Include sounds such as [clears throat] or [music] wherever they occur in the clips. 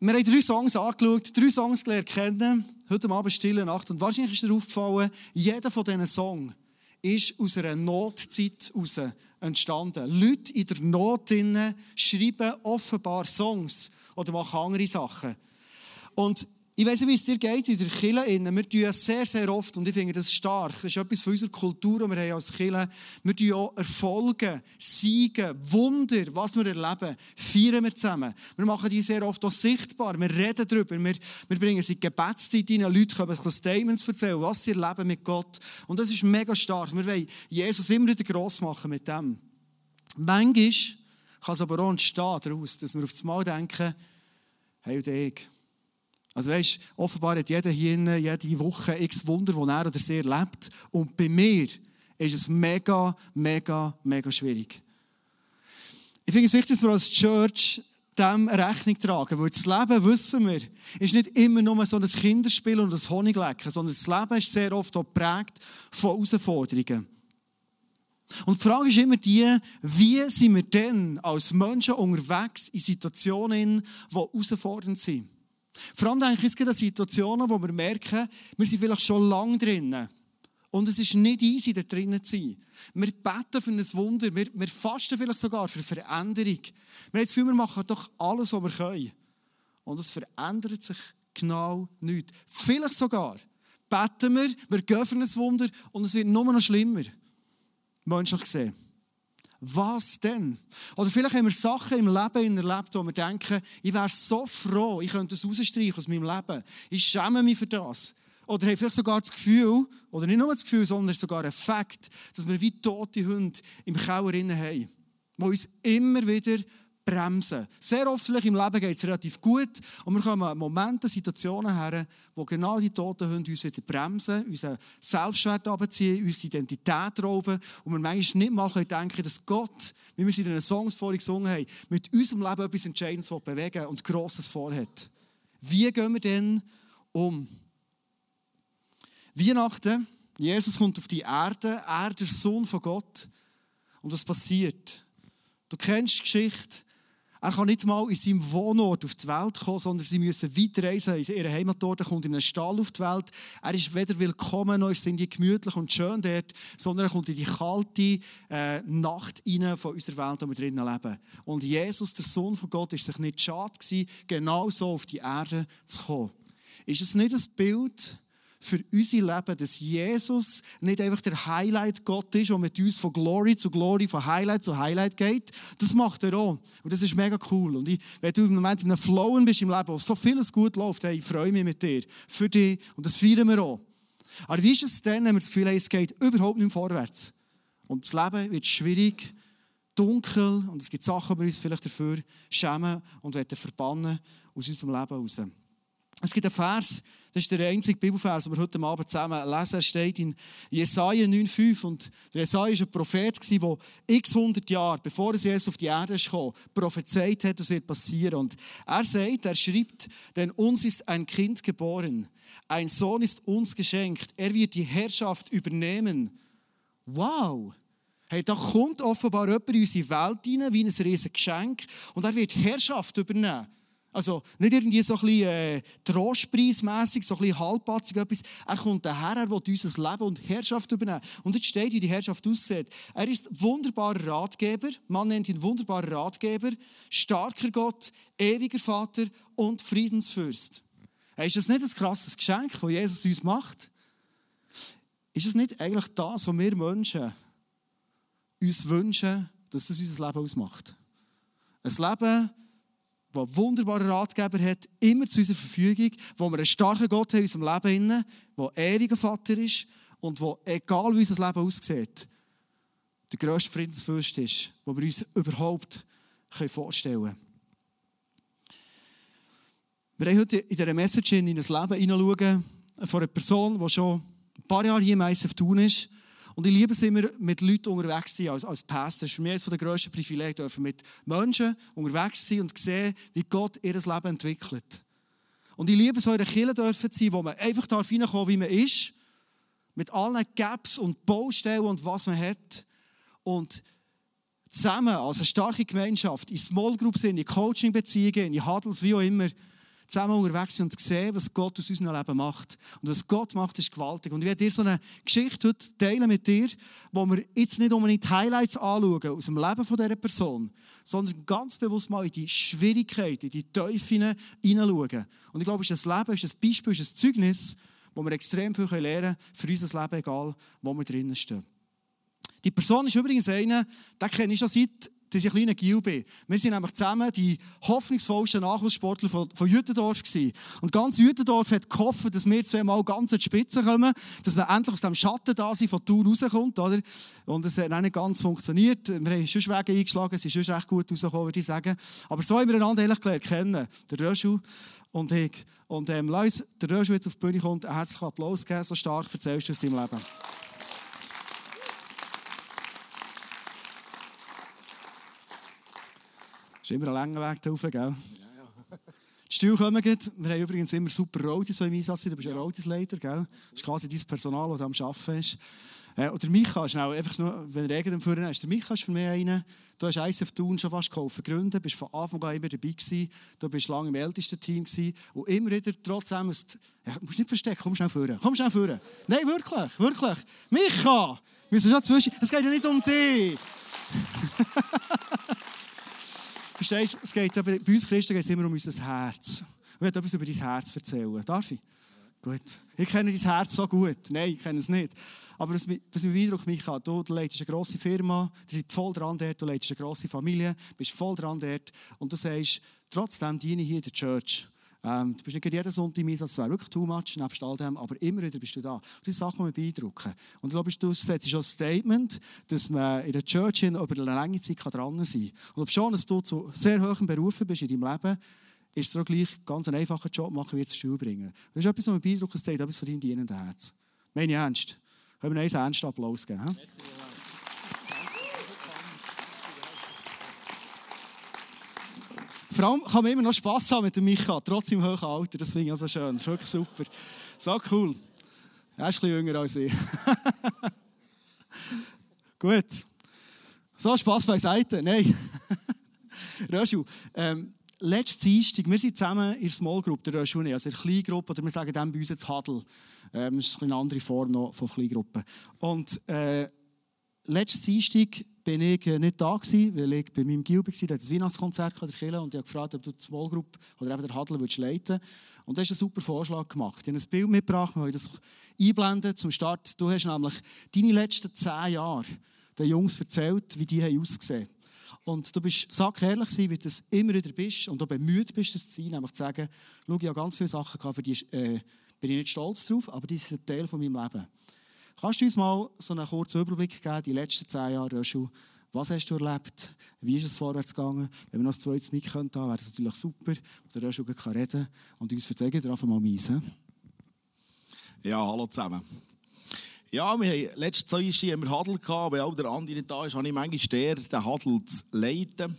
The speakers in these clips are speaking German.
Wir haben drei Songs angeschaut, drei Songs gelernt kennen, heute Abend Stille Nacht. Und wahrscheinlich ist dir aufgefallen, jeder von diesen Songs ist aus einer Notzeit heraus entstanden. Leute in der Not schreiben offenbar Songs oder machen andere Sachen. Und ich weiß nicht, wie es dir geht in der Kirche. Wir tun sehr, sehr oft, und ich finde das stark, das ist etwas von unserer Kultur, die wir haben als Kirche. Wir tun auch Erfolge, Siege, Wunder, was wir erleben, feiern wir zusammen. Wir machen die sehr oft auch sichtbar. Wir reden darüber. Wir, wir bringen sie in die Gebetszeit rein. Leute können Statements erzählen, was sie erleben mit Gott. Und das ist mega stark. Wir wollen Jesus immer wieder gross machen mit dem. Manchmal kann es aber auch entstehen daraus, dass wir auf das Mal denken, hey, und ich, also weißt, offenbar hat jeder hier jede Woche x Wunder, die er oder sie erlebt. Und bei mir ist es mega, mega, mega schwierig. Ich finde es wichtig, dass wir als Church dem Rechnung tragen. Weil das Leben, wissen wir, ist nicht immer nur so ein Kinderspiel und ein Honiglecken, sondern das Leben ist sehr oft auch geprägt von Herausforderungen. Und die Frage ist immer die, wie sind wir denn als Menschen unterwegs in Situationen, die herausfordernd sind? Vor allem denke ich, es gibt Situationen, wo wir merken, wir sind vielleicht schon lange drinnen. Und es ist nicht easy, da drinnen zu sein. Wir beten für ein Wunder, wir, wir fasten vielleicht sogar für Veränderung. Wir haben das Gefühl, wir machen doch alles, was wir können. Und es verändert sich genau nichts. Vielleicht sogar beten wir, wir gehen für ein Wunder und es wird nur noch schlimmer. Menschlich gesehen. Was denn? Oder vielleicht haben wir Sachen im Leben erlebt, wo wir denken, ich wäre so froh, ich könnte das rausstreichen aus meinem Leben. Ich schäme mich für das. Oder haben vielleicht sogar das Gefühl, oder nicht nur das Gefühl, sondern sogar ein Fakt, dass wir wie tote Hunde im Keller haben, die uns immer wieder bremsen. Sehr oft im Leben geht es relativ gut und wir kommen Momente, Situationen her, wo genau die toten Hunde uns wieder bremsen, unseren Selbstwert abziehen, unsere Identität rauben und wir manchmal nicht mal denken, dass Gott, wie wir es in den Songs vorhin gesungen haben, mit unserem Leben etwas Entscheidendes bewegen und Grosses vorhat. Wie gehen wir denn um? Weihnachten, Jesus kommt auf die Erde, er der Sohn von Gott und was passiert? Du kennst die Geschichte, er kann nicht mal in seinem Wohnort auf die Welt kommen, sondern sie müssen weiterreisen in ihren Heimatort. Kommt in einen Stall auf die Welt. Er ist weder willkommen, noch sind die gemütlich und schön dort, sondern er kommt in die kalte äh, Nacht rein von unserer Welt, in der wir drinnen leben. Und Jesus, der Sohn von Gott, ist sich nicht schade gewesen, genau so auf die Erde zu kommen. Ist es nicht ein Bild für unser Leben, dass Jesus nicht einfach der Highlight-Gott ist, der mit uns von Glory zu Glory, von Highlight zu Highlight geht. Das macht er auch. Und das ist mega cool. Und ich, wenn du im Moment in einem Flowen bist im Leben, wo so vieles gut läuft, hey, ich freue mich mit dir. Für dich. Und das feiern wir auch. Aber wie ist es denn, wenn wir das Gefühl haben, es geht überhaupt nicht vorwärts? Und das Leben wird schwierig, dunkel und es gibt Sachen, die wir uns vielleicht dafür schämen und verbannen aus unserem Leben heraus. Es gibt einen Vers, das ist der einzige Bibelvers, den wir heute Abend zusammen lesen. Er steht in Jesaja 9,5. Und der Jesaja war ein Prophet, der x hundert Jahre, bevor er jetzt auf die Erde kam, prophezeit hat, was wird passieren. Und er sagt, er schreibt, denn uns ist ein Kind geboren, ein Sohn ist uns geschenkt, er wird die Herrschaft übernehmen. Wow! Hey, da kommt offenbar jemand in unsere Welt hinein, wie ein riesiges Geschenk, und er wird Herrschaft übernehmen. Also nicht irgendwie so ein bisschen äh, trostpreismässig, so ein bisschen halbpatzig etwas. Er kommt daher, er will unser Leben und Herrschaft übernehmen. Und jetzt steht, wie die Herrschaft aussieht. Er ist wunderbarer Ratgeber, man nennt ihn wunderbarer Ratgeber, starker Gott, ewiger Vater und Friedensfürst. Ist das nicht ein krasses Geschenk, das Jesus uns macht? Ist es nicht eigentlich das, was wir Menschen uns wünschen, dass das unser Leben ausmacht? Ein Leben, der wunderbare Ratgeber hat, immer zu unserer Verfügung, wo wir einen starken Gott haben in unserem Leben, der ewiger Vater ist und wo, egal wie unser Leben aussieht, der grösste Friedensfürst ist, den wir uns überhaupt vorstellen können. Wir haben heute in dieser Message in das Leben hineinschauen von einer Person, die schon ein paar Jahre hier im ISF tun ist und ich liebe es immer, mit Leuten unterwegs zu sein, als, als Pastor. Das ist für mich eines der grössten Privilegien, dürfen mit Menschen unterwegs zu sein und sehen, wie Gott ihr Leben entwickelt. Und ich liebe es, in einer Kirche dürfen zu sein, wo man einfach reinkommen darf, wie man ist, mit allen Gaps und Baustellen und was man hat. Und zusammen, als eine starke Gemeinschaft, in Small Groups, in Coaching-Beziehungen, in Huddles, wie auch immer, zusammen unterwegs sind und sehen, was Gott aus unserem Leben macht. Und was Gott macht, ist gewaltig. Und ich werde dir so eine Geschichte heute teilen mit dir, wo wir jetzt nicht unbedingt die Highlights anschauen aus dem Leben dieser Person, sondern ganz bewusst mal in die Schwierigkeiten, in die Teufel hineinschauen. Und ich glaube, es ist ein Leben, es ist ein Beispiel, es ist ein Zeugnis, wo wir extrem viel lernen können für unser Leben, egal wo wir drinnen stehen. Die Person ist übrigens eine, den kenne ich schon seit dass ich ein kleiner Gil bin. Wir sind nämlich zusammen die hoffnungsvollsten Nachwuchssportler von, von Jütendorf gewesen. Und ganz Jütendorf hat gehofft, dass wir zweimal ganz an die Spitze kommen, dass wir endlich aus dem Schatten da sind, von Tour rauskommt, oder? Und es hat nicht ganz funktioniert. Wir haben schon Wege eingeschlagen, es ist schon recht gut rausgekommen, würde ich sagen. Aber so haben wir einander ehrlich gelernt kennen. Der Röschel und ich. Und, ähm, lass der Röschel jetzt auf die Bühne kommt, einen herzlichen Applaus geben, so stark erzählst du aus deinem Leben. Ist immer ein langer Weg da rauf, gell? Die Stühle kommen gut. Wir haben übrigens immer super Roadies, die im Einsatz sind. Du bist ja Roadies-Leiter, gell? Das ist quasi dein Personal, das am Arbeiten ist. Äh, oder Micha, schnell, einfach nur, wenn Regen führen ist. Der Micha ist für mich einer, du hast ISF Thun schon fast geholfen gründen, bist von Anfang an immer dabei gewesen, du bist lange im ältesten Team gewesen und immer wieder trotzdem, ja, musst nicht verstecken, komm schnell führen, komm schnell führen. Nein, wirklich, wirklich. Micha, wir sind schon zwischen, es geht ja nicht um dich. [laughs] Verstehst du, es geht bei uns Christen geht es immer um unser Herz. Ich will etwas über dein Herz erzählen. Darf ich? Gut. Ich kenne dein Herz so gut. Nein, ich kenne es nicht. Aber was, was mich beeindruckt mich an, du, du leitest eine grosse Firma, du bist voll dran dort, du leitest eine grosse Familie, bist voll dran dort und du sagst, trotzdem diene ich hier der Church. Ähm, du bist nicht jeden Sonntag im Einsatz, das wäre wirklich too much, nebst all dem, aber immer wieder bist du da. Und sind Sachen, die mich beeindrucken. Und ich glaube, du setzt schon ein Statement, dass man in der Church über eine lange Zeit dran sein kann. Und ob schon, dass du zu sehr hohen Berufen bist in deinem Leben, ist es auch gleich ganz einen einfachen Job machen, wie zur Schule bringen. Das ist etwas, was mich beeindruckt, das steht etwas von deinem dienenden Herz. Meine ernst. Können wir einen ernsten Applaus geben? He? Vor allem kann man immer noch Spass haben mit dem Micha, trotz im hohen Alter. Das finde ich also schön. Das ist wirklich super. So cool. Er ist ein bisschen jünger als ich. [laughs] Gut. So, Spass beiseite. Nein. [laughs] Röschel, ähm, letztes Dienstag, wir sind zusammen in der Small Group, der Röschel also in der Kleingruppe, oder wir sagen dem bei uns jetzt Huddle. Ähm, das ist eine andere Form noch von Kleingruppen. Und äh, letztes Dienstag bin ich äh, nicht da gewesen, weil ich bei meinem Gil war, der das Weihnachtskonzert in der Kirche und ich habe gefragt, ob du die Small Group oder eben der leiten würdest. Und du hast einen super Vorschlag gemacht. Ich habe ein Bild mitgebracht, wir wollen das einblenden zum Start. Du hast nämlich deine letzten zehn Jahre den Jungs erzählt, wie die haben ausgesehen und du bist sackehrlich wie du das immer wieder bist und du bemüht bist, das sein, nämlich zu sagen, schau, ich habe ganz viele Sachen für die äh, bin ich nicht stolz drauf, aber die sind ein Teil von meinem Leben. Kannst du uns mal so einen kurzen Überblick geben, die letzten zehn Jahre, Röschel? Was hast du erlebt? Wie ist es vorwärts gegangen? Wenn wir noch ein zweites Mic könnten, wäre das natürlich super. Der Röschel kann reden und uns erzählen, darf mal meins. Ja, hallo zusammen. Ja, wir haben letztes Jahr haben wir Hadel weil auch der Andi nicht da ist, habe ich manchmal der, den Hadel zu leiten.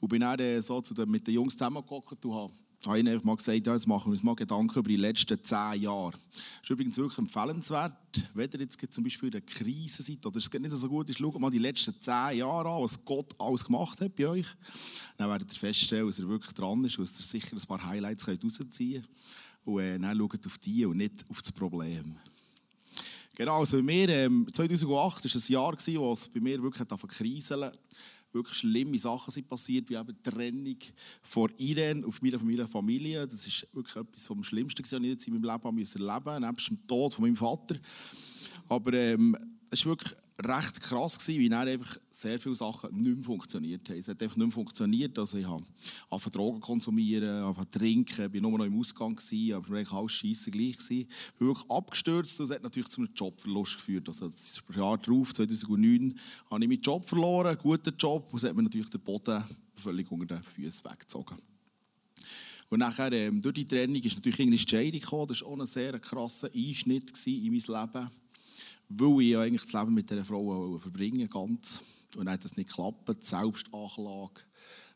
Und bin dann äh, so zu den, mit den Jungs zusammengekommen und habe habe ich mal gesagt, ja, jetzt machen wir uns mal Gedanken über die letzten zehn Jahre. Das ist übrigens wirklich empfehlenswert, wenn ihr jetzt zum Beispiel in der Krise seid oder es geht nicht so gut ist, schaut mal die letzten zehn Jahre an, was Gott alles gemacht hat bei euch. Dann werdet ihr feststellen, dass er wirklich dran ist und dass ihr sicher ein paar Highlights rausziehen könnt. Und äh, dann schaut auf die und nicht auf das Problem. Genau, also bei mir, ähm, 2008 war ein Jahr, wo es bei mir wirklich kriseln wirklich schlimme Sachen sind passiert, wie eben die Trennung von Irene auf meiner, von Familie. Das ist wirklich etwas vom Schlimmsten, was ich jetzt in meinem Leben erleben musste, nebst dem Tod von meinem Vater. Aber ähm, es war wirklich recht krass, gewesen, wie dann einfach sehr viele Sachen nicht mehr funktioniert haben. Es hat einfach nicht mehr funktioniert. Also ich habe Drogen konsumieren, angefangen trinken, bin nur noch im Ausgang, gewesen, aber eigentlich alles scheiße gleich. Gewesen. Ich bin wirklich abgestürzt und es hat natürlich zu einem Jobverlust geführt. Also das Jahr darauf, 2009, habe ich meinen Job verloren, einen guten Job, und es hat mir natürlich den Boden völlig unter den Füßen weggezogen. Und nachher, ähm, durch die Trennung ist natürlich eine Scheidung gekommen. Das war auch ein sehr krasser Einschnitt in mein Leben weil ich ja eigentlich das Leben mit dieser Frau verbringen ganz. Und dann hat das nicht geklappt. Selbstanklage,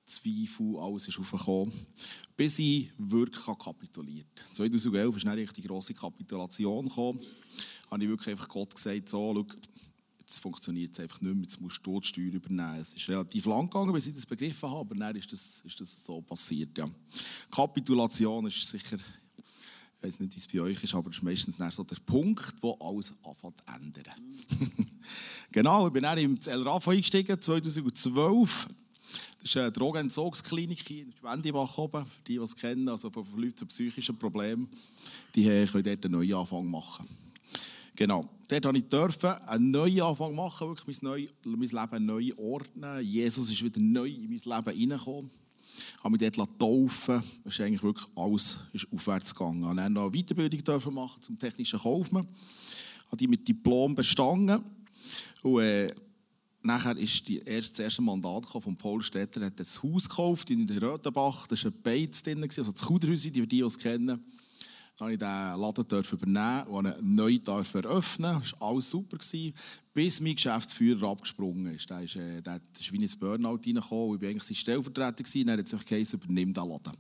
Zweifel, alles ist aufgekommen. Bis ich wirklich kapituliert habe. 2011 ist dann die grosse Kapitulation. Da habe ich wirklich einfach Gott gesagt, so, schau, jetzt funktioniert es einfach nicht mehr, jetzt musst du die Steuer übernehmen. Es ist relativ lang gegangen, bis ich das begriffen habe, aber dann ist das, ist das so passiert. Ja. Kapitulation ist sicher, ich weiß nicht, wie es bei euch ist, aber es ist meistens so der Punkt, wo alles anfängt zu ändern. [laughs] genau, ich bin dann im LRAF eingestiegen, 2012. Das ist eine Drogenentzugsklinik hier in Schwendibach oben, für die, die es kennen, also für Leute mit psychischen Problemen. Die können dort einen neuen Anfang machen. Genau. Dort durfte ich einen neuen Anfang machen, wirklich mein, neu, mein Leben neu ordnen. Jesus ist wieder neu in mein Leben hineingekommen. Habe mich dort taufen Es ist eigentlich wirklich alles ist aufwärts gegangen. Ich durfte dann noch eine Weiterbildung machen zum technischen Kaufmann. Ich habe die mit Diplom bestanden. Und, äh, Nachher erste, das erste Mandat von Paul Stetter, er hat das Haus gekauft in der Röthenbach, da war ein Beiz drin, also das Kuderhäuschen, die es kennen. Durfte ich diesen Laden übernehmen und einen neu eröffnen. Das war alles super, bis mein Geschäftsführer abgesprungen ist. Der ist, äh, der ist wie ins Burnout reingekommen. Ich war eigentlich sein Stellvertreter. Gewesen. Dann hat sich geheißen, übernimm den Laden.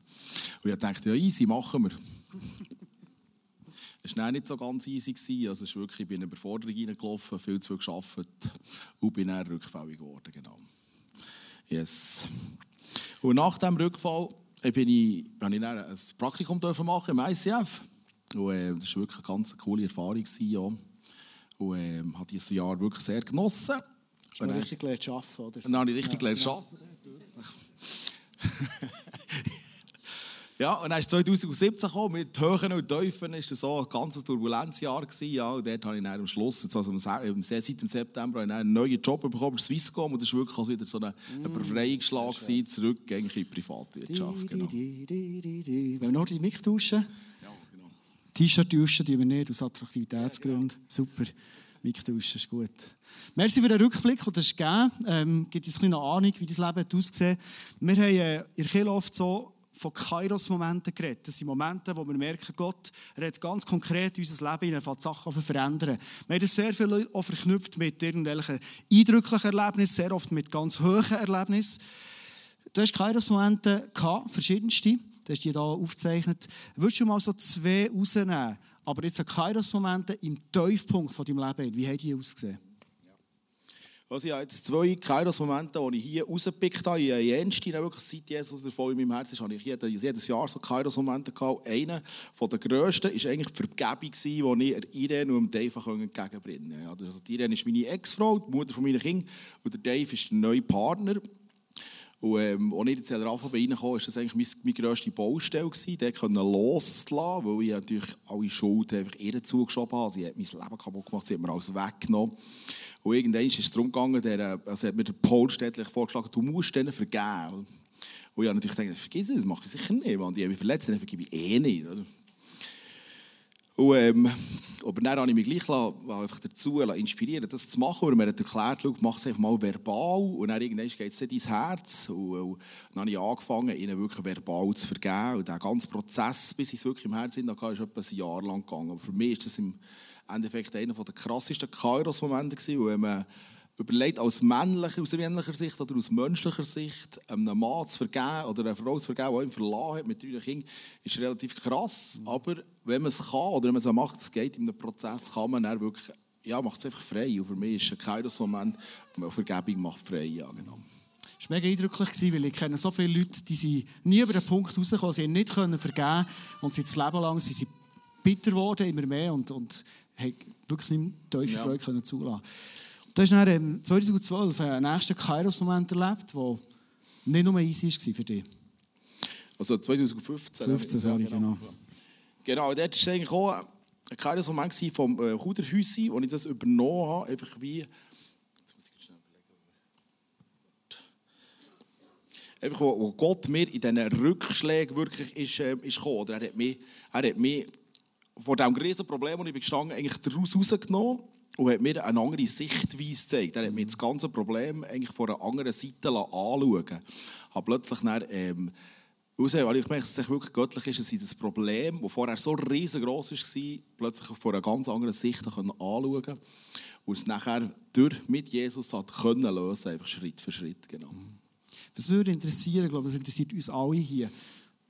Und ich dachte, ja easy, machen wir. Es war nicht so ganz easy. Also es ist wirklich, ich bin in eine Überforderung reingelaufen, viel zu viel gearbeitet und bin dann rückfällig geworden. Genau. Yes. Und nach diesem Rückfall bin ich, habe ich dann ein Praktikum machen im ICF. Und, äh, das war wirklich eine ganz coole Erfahrung. Gewesen, ja. Und äh, habe dieses Jahr wirklich sehr genossen. Hast du richtig gelernt zu arbeiten? Oder Dann habe ich richtig ja. gelernt zu arbeiten. [laughs] Ja, und dann ist 2017 gekommen, mit Höhen und Tiefen. Das war so ein ganz turbulentes Jahr. Gewesen, ja, und dort habe ich dann am Schluss, jetzt also seit dem September, einen neuen Job bekommen bei Swisscom. Und das war wirklich also wieder so ein, mm. Befreiungsschlag, gewesen, zurück in die Privatwirtschaft. Genau. Wenn wir noch die Mic tauschen? T-Shirt tauschen tun wir nicht, aus Attraktivitätsgründen. Super. Mic tauschen ist gut. Merci für den Rückblick, den du hast gegeben ähm, Gibt uns eine Ahnung, wie dein Leben aussieht. Wir haben äh, in Kirche oft so von Kairos-Momenten geredet. Das sind Momente, wo wir merken, Gott redet ganz konkret in unser Leben hinein, fängt Sachen verändern. Wir haben das sehr viel verknüpft mit irgendwelchen eindrücklichen Erlebnissen, sehr oft mit ganz hohen Erlebnissen. Du hast Kairos-Momente gehabt, verschiedenste. Du hast die hier aufgezeichnet. Würdest du mal so zwei rausnehmen? Aber jetzt Kairos-Momente im Tiefpunkt von deinem Leben. Wie haben die ausgesehen? Also ich habe jetzt zwei Kairos-Momente, die ich hier rausgepickt habe. Ich habe jenste, wirklich seit Jesus voll in meinem Herzen ist, habe ich jedes Jahr so Kairos-Momente gehabt. Einer der grössten war eigentlich die Vergebung, die ich Irene und Dave entgegenbringen konnte. Also Irene ist meine Ex-Frau, die Mutter meiner Kinder, und der Dave ist der neue Partner. Und ähm, als ich in den Alpha reinkam, war das eigentlich meine, meine grösste Baustelle. Gewesen, dort loszulassen, weil ich natürlich alle Schuld einfach ihr zugeschoben habe. Sie hat mein Leben kaputt gemacht, sie hat mir alles weggenommen. Und irgendwann ist es darum gegangen, der, also hat mir der Paul Städtlich vorgeschlagen, du musst denen vergeben. Und ich habe natürlich gedacht, vergiss es, das mache ich sicher nicht, weil die haben mich verletzt, dann vergebe ich eh nicht. Oder? Und, ähm, aber dann habe ich mich gleich einfach dazu inspirieren das zu machen. Und mir hat erklärt, mach es einfach mal verbal. Und dann irgendwann geht es in dein Herz. Und, und, dann habe ich angefangen, ihnen wirklich verbal zu vergeben. Und der ganze Prozess, bis ich wirklich im Herzen hatte, ist etwa ein Jahr lang gegangen. Aber für mich ist das im Endeffekt einer der krassesten Kairos-Momente überlegt, aus männlicher, aus männlicher Sicht oder aus menschlicher Sicht, einem Mann zu vergeben oder einer Frau zu vergeben, die ihn verlassen hat mit drei Kindern, ist relativ krass. Mhm. Aber wenn man es kann oder wenn man es macht, es geht in einem Prozess, kann man dann wirklich, ja, macht es einfach frei. Und für mich ist ein Kairos-Moment, Vergebung macht frei, ja, genau. Es war mega eindrücklich, weil ich kenne so viele Leute, die sind nie über den Punkt rausgekommen, sie haben nicht vergeben können und sind das Leben lang sind sie bitter geworden, immer mehr und, und haben wirklich nicht mehr tiefe ja. Freude können zulassen Du hast dann 2012 einen nächsten Kairos-Moment erlebt, der nicht nur easy war für dich. Also 2015. 15, sorry, genau. Genau, dort war eigentlich auch ein Kairos-Moment vom äh, Huderhäuschen, wo ich das übernommen habe, einfach wie... Einfach, wo, wo Gott mir in diesen Rückschlägen wirklich ist, äh, ist gekommen. Oder er hat mich, er hat mich vor diesem riesen Problem, wo ich gestanden eigentlich daraus rausgenommen und hat mir eine andere Sichtweise gezeigt. Er hat mir das ganze Problem eigentlich von einer anderen Seite anschauen habe plötzlich dann, ähm, weil ich merke, dass es wirklich göttlich ist, dass ich das Problem, das vorher so riesengroß war, plötzlich von einer ganz anderen Sicht anschauen konnte und es nachher durch, mit Jesus hat können lösen, einfach Schritt für Schritt. Genau. Das würde interessieren, ich glaube, das interessiert uns alle hier.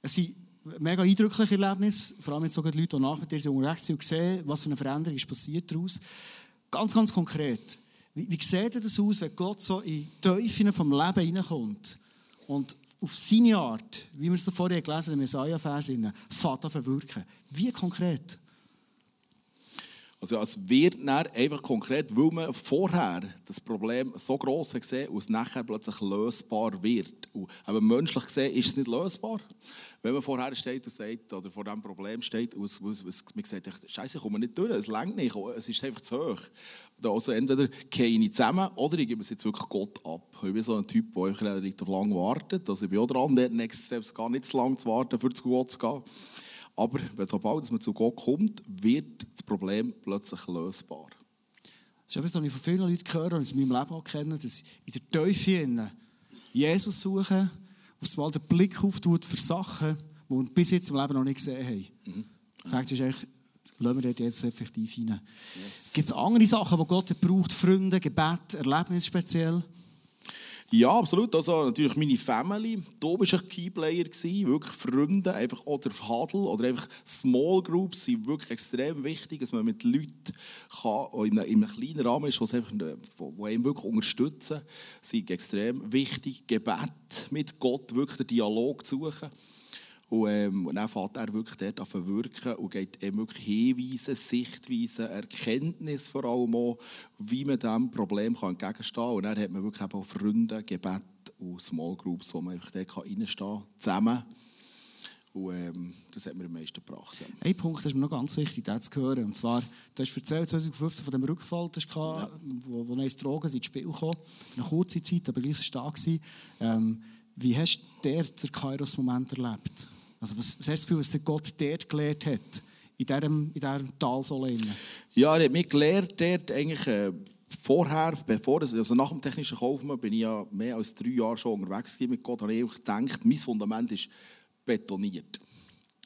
Es sind mega eindrückliche Erlebnis, vor allem jetzt sogar die Leute, die nach mit dir unterwegs sind und sehen, was für eine Veränderung ist passiert daraus. Ganz, ganz konkret. Wie Wie, sieht das aus, wenn Gott so in die Teufeln vom Leben hineinkommt und auf seine Art, wie wir es vorher gelesen haben, im fährt an verwirken? Wie konkret? Also es wird einfach konkret, weil man vorher das Problem so hat gesehen und es nachher plötzlich lösbar wird. Und aber menschlich gesehen ist es nicht lösbar. Wenn man vorher steht und sagt, oder vor diesem Problem steht und man sagt, Scheiße, ich komme nicht durch, es längt nicht, es ist einfach zu hoch. Also entweder gehe ich zusammen oder ich gebe es jetzt wirklich Gott ab. Ich bin so ein Typ, der relativ lange wartet. Also ich bin auch dran, der selbst gar nicht zu lange zu warten, für zu Gott zu gehen. Aber sobald man zu Gott kommt, wird das Problem plötzlich lösbar. Das ist etwas, was ich von vielen Leuten höre und in meinem Leben auch kenne, dass in der Teufel Jesus suchen, auf einmal den Blick auftut für Sachen, die wir bis jetzt im Leben noch nicht gesehen haben. Mhm. Fakt ist eigentlich, lassen wir dort jetzt effektiv rein. Yes. Gibt es andere Sachen, die Gott braucht? Freunde, Gebet, Erlebnis speziell? Ja, absolut. Also natürlich meine Family. Du bist ein Keyplayer wirklich Freunde, einfach oder Hadel oder einfach Small Groups sind wirklich extrem wichtig, dass man mit Leuten kann, in, einem, in einem kleinen Rahmen ist, wo einen wirklich unterstützen, sind extrem wichtig. Gebet mit Gott, wirklich den Dialog zu suchen. Und, ähm, und dann fährt er wirklich dort an verwirken und geht eben wirklich Hinweise, Sichtweisen, Erkenntnis vor allem auch, wie man diesem Problem kann entgegenstehen kann. Und dann hat man wirklich auch Freunde, Gebet und Small Groups, wo man einfach dort reinstehen kann, zusammen. Und ähm, das hat mir am meisten gebracht. Ja. Ein Punkt ist mir noch ganz wichtig, das zu hören. Und zwar, du hast erzählt, 2015 von dem Rückfall, das ja. wo, wo neue Drogen ins Spiel kamen. Eine kurze Zeit, aber gleich stark. Ähm, wie hast du der den Kairos-Moment erlebt? Also du das Gefühl, was der Gott dort gelehrt hat, in diesem, in diesem Talsohle? Ja, er hat mich gelehrt, dort eigentlich äh, vorher, bevor das, also nach dem technischen Kaufmann, bin ich ja mehr als drei Jahre schon unterwegs mit Gott, habe ich gedacht, mein Fundament ist betoniert.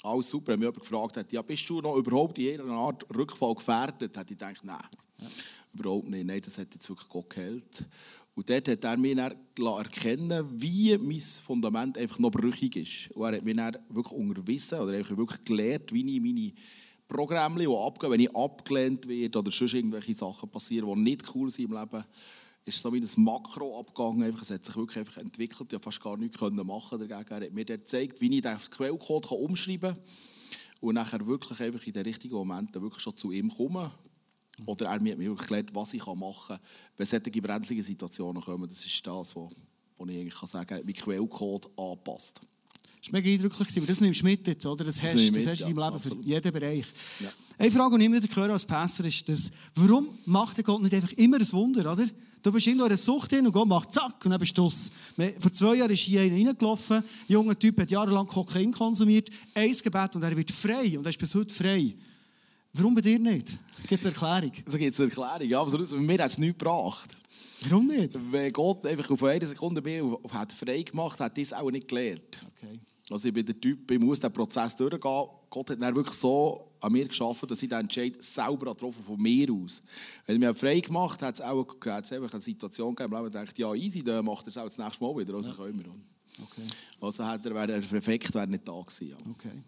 Alles super. Wenn mich jemand gefragt hat, ja, bist du noch überhaupt in irgendeiner Art Rückfall gefährdet, hätte ich gedacht, nein, ja. überhaupt nicht. Nein, das hat jetzt wirklich Gott geheilt. Und dort hat er mir erkennen wie mein Fundament einfach noch brüchig ist. Und er hat mir dann wirklich unterwiesen oder einfach wirklich gelehrt, wie ich meine Programme, die abgehen, wenn ich abgelehnt werde oder sonst irgendwelche Sachen passieren, die nicht cool sind im Leben, ist so wie ein Makro abgegangen. Es hat sich wirklich einfach entwickelt. Ich fast gar nichts machen dagegen. Er hat mir gezeigt, wie ich den Quellcode umschreiben kann und nachher wirklich einfach in den richtigen Momenten wirklich schon zu ihm kommen oder er hat mir wirklich erklärt, was ich machen kann, wenn solche brenzlige Situationen kommen. Das ist das, was, was ich eigentlich sagen kann, wie Quellcode anpasst. Das war mega eindrücklich, aber das nimmst du mit jetzt, oder? Das hast, das, das hast du in deinem Leben für jeden Bereich. Ja. Eine Frage, die ich immer wieder höre als Pastor, ist, dass, warum macht der Gott nicht einfach immer ein Wunder, oder? Du bist in einer Sucht hin und Gott macht zack und dann bist du das. Vor zwei Jahren ist hier einer reingelaufen, ein junger Typ hat jahrelang Kokain konsumiert, ein Gebet und er wird frei und er ist bis heute frei. Warum bei dir nicht? Gibt es eine Erklärung? Es gibt eine Erklärung, ja, aber mir hat es nichts gebracht. Warum nicht? Wenn Gott einfach auf eine Sekunde mir hat frei gemacht hat, das auch nicht gelernt. Okay. Also ich bin der Typ, ich muss diesen Prozess durchgehen. Gott hat dann wirklich so an mir geschaffen, dass ich den Entscheid selber getroffen von mir aus. Wenn er mich frei gemacht hat, hat es auch hat's eine Situation gegeben, wo ich dachte, ja easy, dann macht er es auch das nächste Mal wieder, also ja. können wir. Okay. Also hat er, wäre der Effekt wäre nicht da gewesen. Ja. Okay.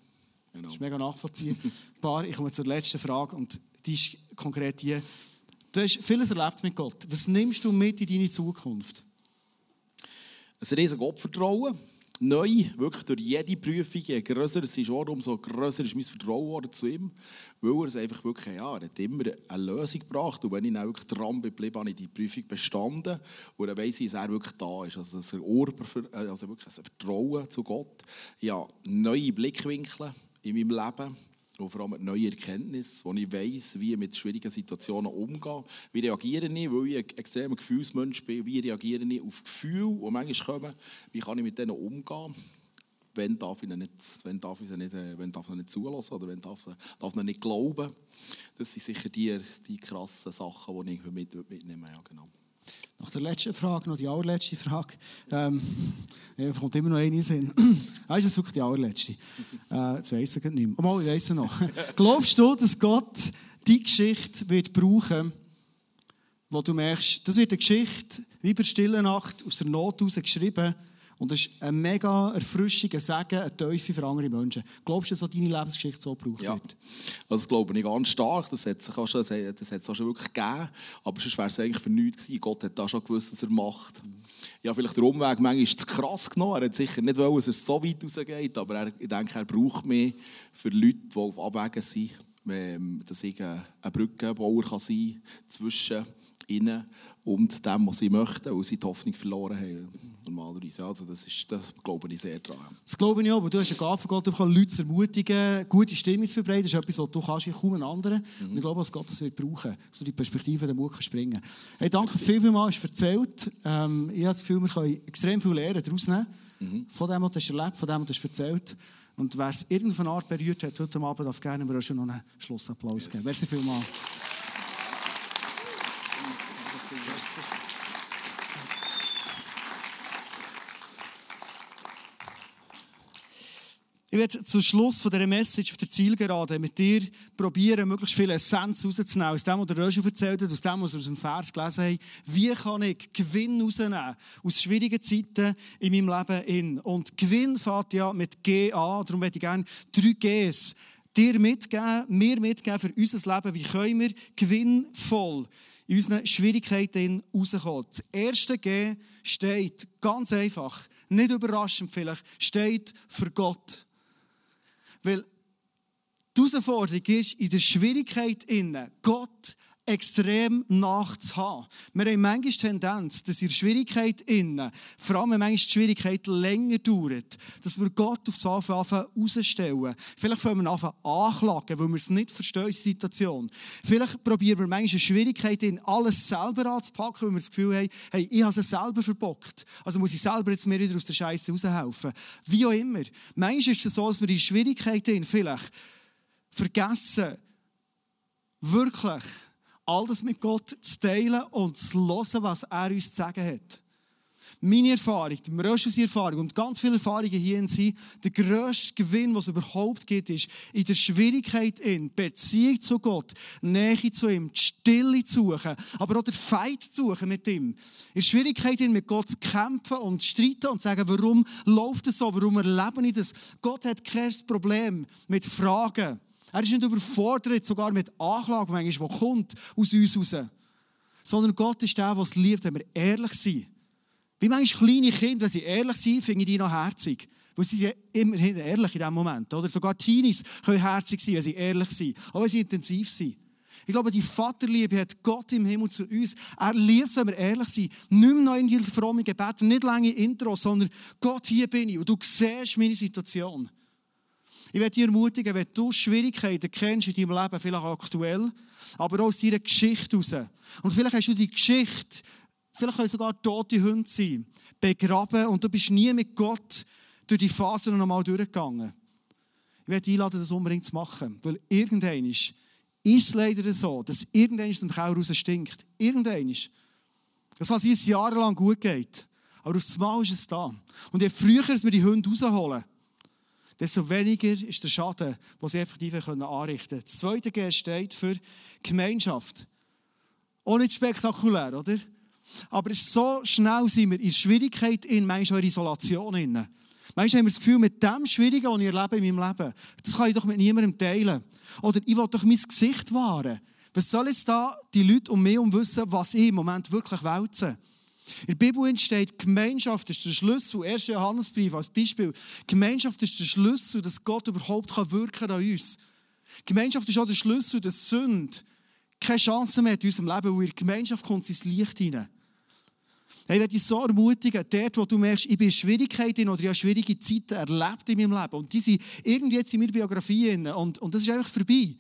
Genau. Das ist mega nachvollziehbar. [laughs] ich komme zur letzten Frage und die ist konkret die. Du hast vieles erlebt mit Gott. Was nimmst du mit in deine Zukunft? Ein riesiges Gottvertrauen. Neu, wirklich durch jede Prüfung, je grösser es ist, umso grösser ist mein Vertrauen zu ihm. Weil er es einfach wirklich, ja, er hat immer eine Lösung gebracht. Und wenn ich dann wirklich dran bleibe, habe ich die Prüfung bestanden. Und dann weiss ich, dass er wirklich da ist. Also, ein Ohr, also wirklich ein Vertrauen zu Gott. Ja, neue Blickwinkel in meinem Leben. Und vor allem eine neue Erkenntnis, wo ich weiss, wie ich mit schwierigen Situationen umgehe. Wie reagiere ich, weil ich ein extremer Gefühlsmensch bin, wie reagiere ich auf Gefühle, die manchmal kommen, wie kann ich mit denen umgehen. Wenn darf ich nicht, wenn darf ich nicht, äh, wenn darf ich nicht zulassen oder wenn darf, sie, darf ich nicht glauben. Das sind sicher die, die krassen Sachen, die ich mit, mitnehme. Ja, genau. Nach der letzten Frage, noch die allerletzte Frage. Ähm, ja, kommt immer noch eine Sinn. [clears throat] ah, ist das wirklich die allerletzte? Äh, jetzt weiss ich nicht mehr. Oh, ich weiss noch. [laughs] Glaubst du, dass Gott die Geschichte wird brauchen, wo du merkst, das wird eine Geschichte wie bei Stille Nacht aus der Not heraus geschrieben Und das ist ein mega erfrischender Segen, eine Teufel für andere Menschen. Glaubst du, dass deine Lebensgeschichte so gebraucht Ja, wird? also das glaube ich ganz stark. Das hat es auch schon, das hat es auch schon wirklich gegeben. Aber sonst wäre es eigentlich für nichts gewesen. Gott hat da schon gewusst, was er macht. Ja, vielleicht der Umweg manchmal ist zu krass genommen. Er hat sicher nicht wollen, dass es so weit rausgeht. Aber er, ich denke, er braucht mehr für Leute, die auf Abwägen sind, ähm, dass ich ein ein Brückenbauer sein kann zwischen ihnen und dem, was sie möchten, weil sie die Hoffnung verloren haben. Normalerweise. Also das, ist, das glaube ich sehr daran. Das glaube ich auch, weil du hast eine Gabe von Gott bekommen, Leute zu ermutigen, gute Stimmung zu verbreiten. Das ist etwas, was du kannst, wie kaum ein anderer. Und ich glaube, dass Gott das wird brauchen, dass du die Perspektive der Mut kannst bringen Hey, danke viel, viel mal, hast du erzählt. Ähm, ich habe das Gefühl, wir können extrem viel lernen daraus nehmen. Von dem, was du hast erlebt, von dem, was du hast erzählt. Und wer es irgendeine Art berührt hat, heute Abend darf gerne mir auch schon noch einen Schlussapplaus geben. Merci vielmals. Ich werde zum Schluss von dieser Message auf der Zielgerade mit dir probieren, möglichst viel Essenz rauszunehmen. Aus dem, was der Röschel erzählt hat, aus dem, was wir aus dem Vers gelesen haben. Wie kann ich Gewinn rausnehmen aus schwierigen Zeiten in meinem Leben? In? Und Gewinn fängt ja mit G an. Darum möchte ich gerne drei Gs dir mitgeben, mir mitgeben für unser Leben. Wie können wir gewinnvoll in unseren Schwierigkeiten rauskommen? Das erste G steht ganz einfach, nicht überraschend vielleicht, steht für Gott. Weil die Herausforderung ist, in der Schwierigkeit innen Gott extrem nachzuhaben. Wir haben manchmal die Tendenz, dass in Schwierigkeit innen, vor allem wenn manchmal die Schwierigkeit länger dauert, dass wir Gott auf das Anfang rausstellen. Vielleicht fangen wir an anklagen, weil wir es nicht verstehen, die Situation. Vielleicht probieren wir manchmal Schwierigkeit in alles selber anzupacken, weil wir das Gefühl haben, hey, ich habe es selber verbockt. Also muss ich selber jetzt mir wieder aus der Scheiße raushelfen. Wie auch immer. Manchmal ist es so, dass wir in Schwierigkeiten vielleicht vergessen, wirklich all das mit Gott zu teilen und zu hören, was er uns zu sagen hat. Meine Erfahrung, die grösste Erfahrung und ganz viele Erfahrungen hier sind, der grösste Gewinn, was es überhaupt gibt, ist, in der Schwierigkeit in, Beziehung zu Gott, Nähe zu ihm, die Stille zu suchen, aber auch den Feind zu suchen mit ihm. In der Schwierigkeit in, mit Gott zu kämpfen und zu streiten und zu sagen, warum läuft es so, warum erlebe ich das? Gott hat kein Problem mit Fragen. Er ist nicht überfordert, sogar mit Anklagen, manchmal, die kommt aus uns raus. Sondern Gott ist der, der es liebt, wenn wir ehrlich sind. Wie manchmal kleine Kinder, wenn sie ehrlich sind, finde ich die noch herzig. Weil sie sind immerhin ehrlich in diesem Moment. Oder sogar Teenies können herzig sein, wenn sie ehrlich sind. Auch wenn sie intensiv sind. Ich glaube, die Vaterliebe hat Gott im Himmel zu uns. Er liebt es, wenn wir ehrlich sind. Nicht mehr in die fromme Gebete, nicht lange Intro, sondern Gott, hier bin ich und du siehst meine Situation. Ich werde dich ermutigen, wenn du Schwierigkeiten kennst in deinem Leben, vielleicht aktuell, aber auch aus deiner Geschichte heraus. Und vielleicht hast du die Geschichte, vielleicht können sogar tote Hunde sein, begraben und du bist nie mit Gott durch die Phasen noch einmal durchgegangen. Ich werde dich einladen, das unbedingt zu machen, weil irgendwann ist es leider so, dass irgendwann aus dem Keller raus stinkt. Irgendwann. Das heißt, es jahrelang gut geht. Aber aufs Mal ist es da. Und je früher wir die Hunde rausholen, desto weniger ist der Schaden, den sie effektiv anrichten können. Das zweite G steht für Gemeinschaft. Auch nicht spektakulär, oder? Aber so schnell sind wir in Schwierigkeit in, manchmal in Isolation. In. Manchmal haben wir das Gefühl, mit dem Schwierigen, was ich erlebe in meinem Leben, das kann ich doch mit niemandem teilen. Oder ich will doch mein Gesicht wahren. Was soll jetzt da die Leute um mich wissen, was ich im Moment wirklich wälze? In der Bibel steht, Gemeinschaft ist der Schlüssel. 1. Johannesbrief als Beispiel. Gemeinschaft ist der Schlüssel, dass Gott überhaupt wirken kann an uns. Gemeinschaft ist auch der Schlüssel, dass Sünde keine Chance mehr hat in unserem Leben, weil in der Gemeinschaft kommt ins Licht hinein. Ich werde dich so ermutigen, dort, wo du merkst, ich bin in Schwierigkeiten oder ich habe schwierige Zeiten erlebt in meinem Leben. Und die sind irgendwie jetzt in meiner Biografie. Und, und das ist einfach vorbei.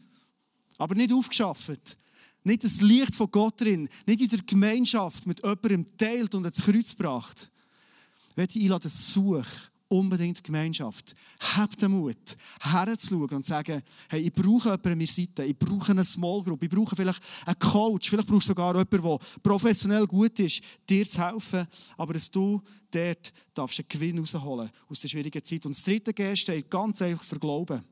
Aber nicht aufgeschafft. Nicht das Licht von Gott drin. Nicht in der Gemeinschaft mit jemandem teilt und ins Kreuz gebracht. Ich werde dich einladen, such unbedingt Gemeinschaft. Hab den Mut, herzuschauen und zu sagen, hey, ich brauche jemanden an meiner Seite, ich brauche eine Small Group, ich brauche vielleicht einen Coach, vielleicht brauchst du sogar jemanden, der professionell gut ist, dir zu helfen, aber dass du dort darfst einen Gewinn rausholen aus der schwierigen Zeit. Und das dritte G steht ganz einfach für Glauben.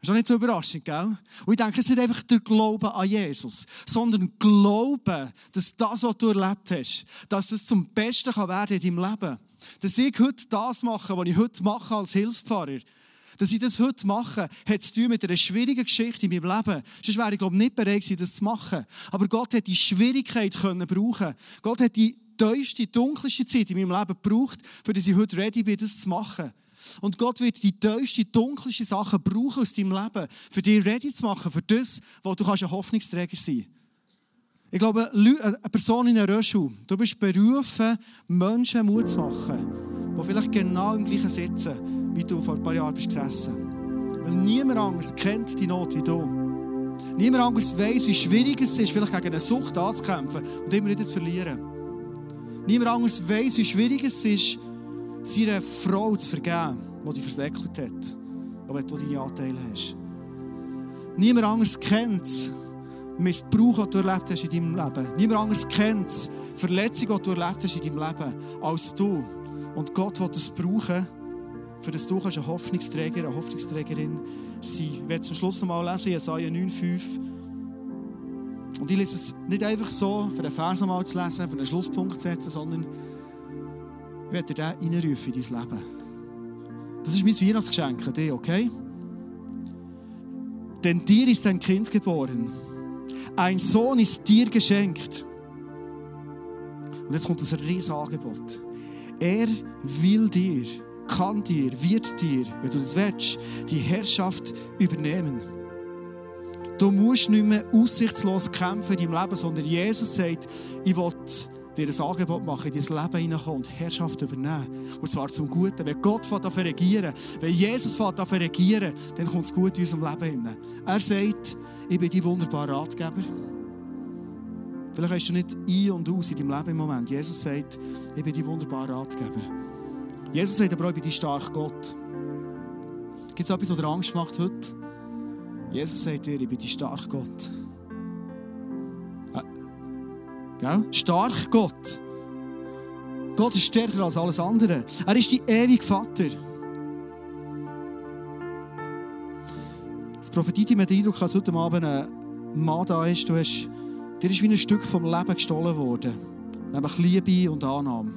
Das ist auch nicht so überraschend, gell? Und ich denke, es ist nicht einfach der Glaube an Jesus, sondern Glauben, dass das, was du erlebt hast, dass es zum Besten werden kann in deinem Leben. Dass ich heute das mache, was ich heute mache als Hilfspfarrer, dass ich das heute mache, hat zu tun mit einer schwierigen Geschichte in meinem Leben. Sonst wäre ich, glaube ich, nicht bereit gewesen, das zu machen. Aber Gott hat die Schwierigkeit können brauchen. Gott hat die tiefste, dunkelste Zeit in meinem Leben gebraucht, für dass ich heute ready bin, das zu machen. Und Gott wird die tiefste, dunkelste Sachen brauchen aus deinem Leben, für dich ready zu machen, für das, wo du ein Hoffnungsträger sein kannst. Ich glaube, eine Person in einer Röschel, du bist berufen, Menschen Mut zu machen, die vielleicht genau im gleichen sitzen, wie du vor ein paar Jahren bist gesessen. Weil niemand anderes kennt die Not wie du. Niemand anderes weiß, wie schwierig es ist, vielleicht gegen eine Sucht anzukämpfen und immer wieder zu verlieren. Niemand anderes weiß, wie schwierig es ist, seiner Frau zu vergeben, die dich versäckelt hat, auch wenn du deine Anteile hast. Niemand anderes kennt es, Missbrauch, den du erlebt hast in deinem Leben. Niemand anderes kennt es, Verletzung, die du erlebt hast in deinem Leben, als du. Und Gott will das brauchen, für das du eine Hoffnungsträger, eine Hoffnungsträgerin sein Ich werde zum Schluss noch mal lesen, Jesaja 9,5. Und ich lese es nicht einfach so, für den Vers mal zu lesen, für einen Schlusspunkt zu setzen, sondern werde dir den reinrufen in dein Leben. Das ist mein Weihnachtsgeschenk an dich, okay? Denn dir ist ein Kind geboren. Ein Sohn ist dir geschenkt. Und jetzt kommt das Riesenangebot. Er will dir, kann dir, wird dir, wenn du das willst, die Herrschaft übernehmen. Du musst nicht mehr aussichtslos kämpfen in deinem Leben, sondern Jesus sagt, ich will dir ein Angebot machen, in dein Leben hineinkommen und Herrschaft übernehmen. Und zwar zum Guten. Wenn Gott fährt regieren, wenn Jesus fährt regieren, dann kommt es gut in unserem Leben hinein. Er sagt, ich bin dein wunderbarer Ratgeber. Vielleicht hast du nicht ein und aus in deinem Leben im Moment. Jesus sagt, ich bin dein wunderbarer Ratgeber. Jesus sagt aber auch, ich bin dein starker Gott. Gibt es etwas, was dir Angst macht heute? Jesus sagt dir, ich bin dein starker Gott. Gell? Stark Gott. Gott ist stärker als alles andere. Er ist die ewige Vater. Es prophetit mir den Eindruck, dass heute Abend ein Mann da ist. Du hast, dir ist wie ein Stück vom Leben gestohlen worden. Nämlich Liebe und Annahme.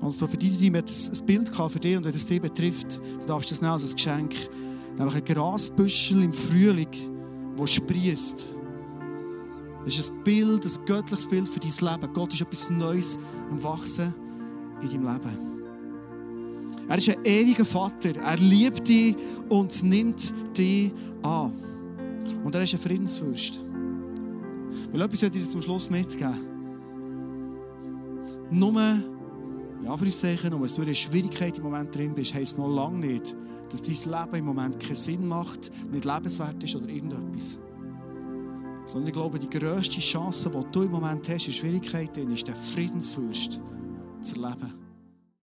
Und es prophetit ihm ein Bild für dich und wenn es dich betrifft, du darfst das nehmen als ein Geschenk. Nämlich ein Grasbüschel im Frühling, das sprießt. Das ist ein Bild, ein göttliches Bild für dein Leben. Gott ist etwas Neues am Wachsen in deinem Leben. Er ist ein ewiger Vater. Er liebt dich und nimmt dich an. Und er ist ein Friedensfürst. Weil etwas ich dir zum Schluss mitgeben. Nur, ja, für uns sagen, nur, wenn du in einer Schwierigkeit im Moment drin bist, heisst noch lange nicht, dass dein Leben im Moment keinen Sinn macht, nicht lebenswert ist oder irgendetwas. Sondern ich glaube, die grösste Chance, die du im Moment hast, in Schwierigkeiten, ist der Friedensfürst zu erleben.